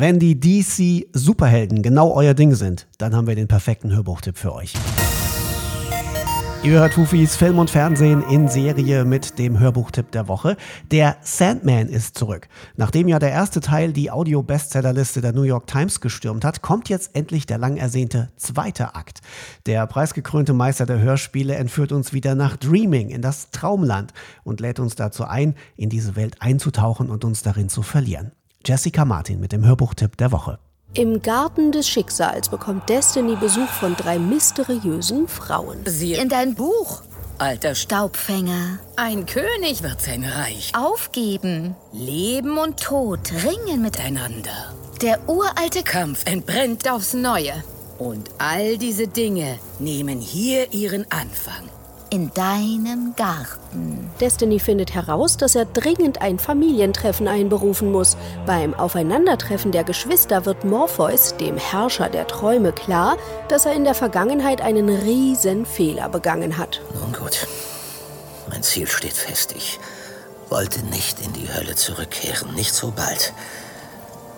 Wenn die DC Superhelden genau euer Ding sind, dann haben wir den perfekten Hörbuchtipp für euch. Ihr hört Fufis Film und Fernsehen in Serie mit dem Hörbuchtipp der Woche. Der Sandman ist zurück. Nachdem ja der erste Teil die Audio-Bestsellerliste der New York Times gestürmt hat, kommt jetzt endlich der lang ersehnte zweite Akt. Der preisgekrönte Meister der Hörspiele entführt uns wieder nach Dreaming in das Traumland und lädt uns dazu ein, in diese Welt einzutauchen und uns darin zu verlieren. Jessica Martin mit dem Hörbuchtipp der Woche. Im Garten des Schicksals bekommt Destiny Besuch von drei mysteriösen Frauen. Sie in dein Buch. Alter Staubfänger. Ein König wird sein Reich. Aufgeben. Leben und Tod ringen miteinander. Der uralte Kampf entbrennt aufs Neue. Und all diese Dinge nehmen hier ihren Anfang in deinem Garten. Destiny findet heraus, dass er dringend ein Familientreffen einberufen muss. Beim Aufeinandertreffen der Geschwister wird Morpheus, dem Herrscher der Träume, klar, dass er in der Vergangenheit einen riesen Fehler begangen hat. Nun gut, mein Ziel steht fest. Ich wollte nicht in die Hölle zurückkehren, nicht so bald.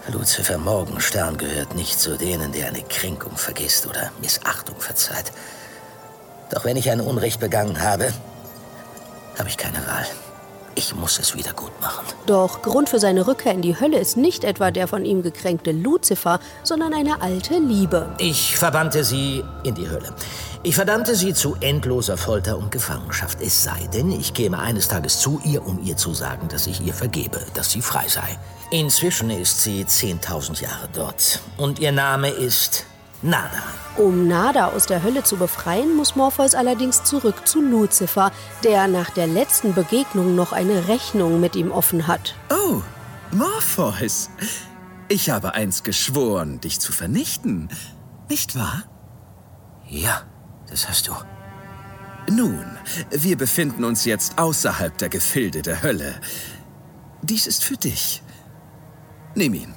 Lucifer Morgenstern gehört nicht zu denen, der eine Kränkung vergisst oder Missachtung verzeiht. Doch wenn ich ein Unrecht begangen habe, habe ich keine Wahl. Ich muss es wieder gut machen. Doch Grund für seine Rückkehr in die Hölle ist nicht etwa der von ihm gekränkte Luzifer, sondern eine alte Liebe. Ich verbannte sie in die Hölle. Ich verdammte sie zu endloser Folter und Gefangenschaft. Es sei denn, ich käme eines Tages zu ihr, um ihr zu sagen, dass ich ihr vergebe, dass sie frei sei. Inzwischen ist sie 10.000 Jahre dort. Und ihr Name ist Nada. Um Nada aus der Hölle zu befreien, muss Morpheus allerdings zurück zu Lucifer, der nach der letzten Begegnung noch eine Rechnung mit ihm offen hat. Oh, Morpheus. Ich habe einst geschworen, dich zu vernichten. Nicht wahr? Ja, das hast du. Nun, wir befinden uns jetzt außerhalb der Gefilde der Hölle. Dies ist für dich. Nimm ihn.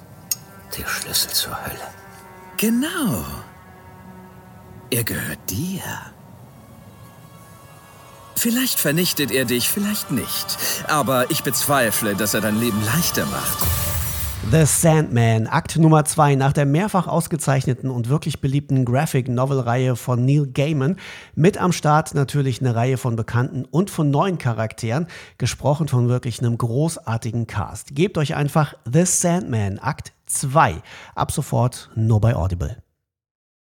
Der Schlüssel zur Hölle. Genau. Er gehört dir. Vielleicht vernichtet er dich, vielleicht nicht. Aber ich bezweifle, dass er dein Leben leichter macht. The Sandman, Akt Nummer 2 nach der mehrfach ausgezeichneten und wirklich beliebten Graphic Novel-Reihe von Neil Gaiman. Mit am Start natürlich eine Reihe von bekannten und von neuen Charakteren, gesprochen von wirklich einem großartigen Cast. Gebt euch einfach The Sandman, Akt 2. Ab sofort nur bei Audible.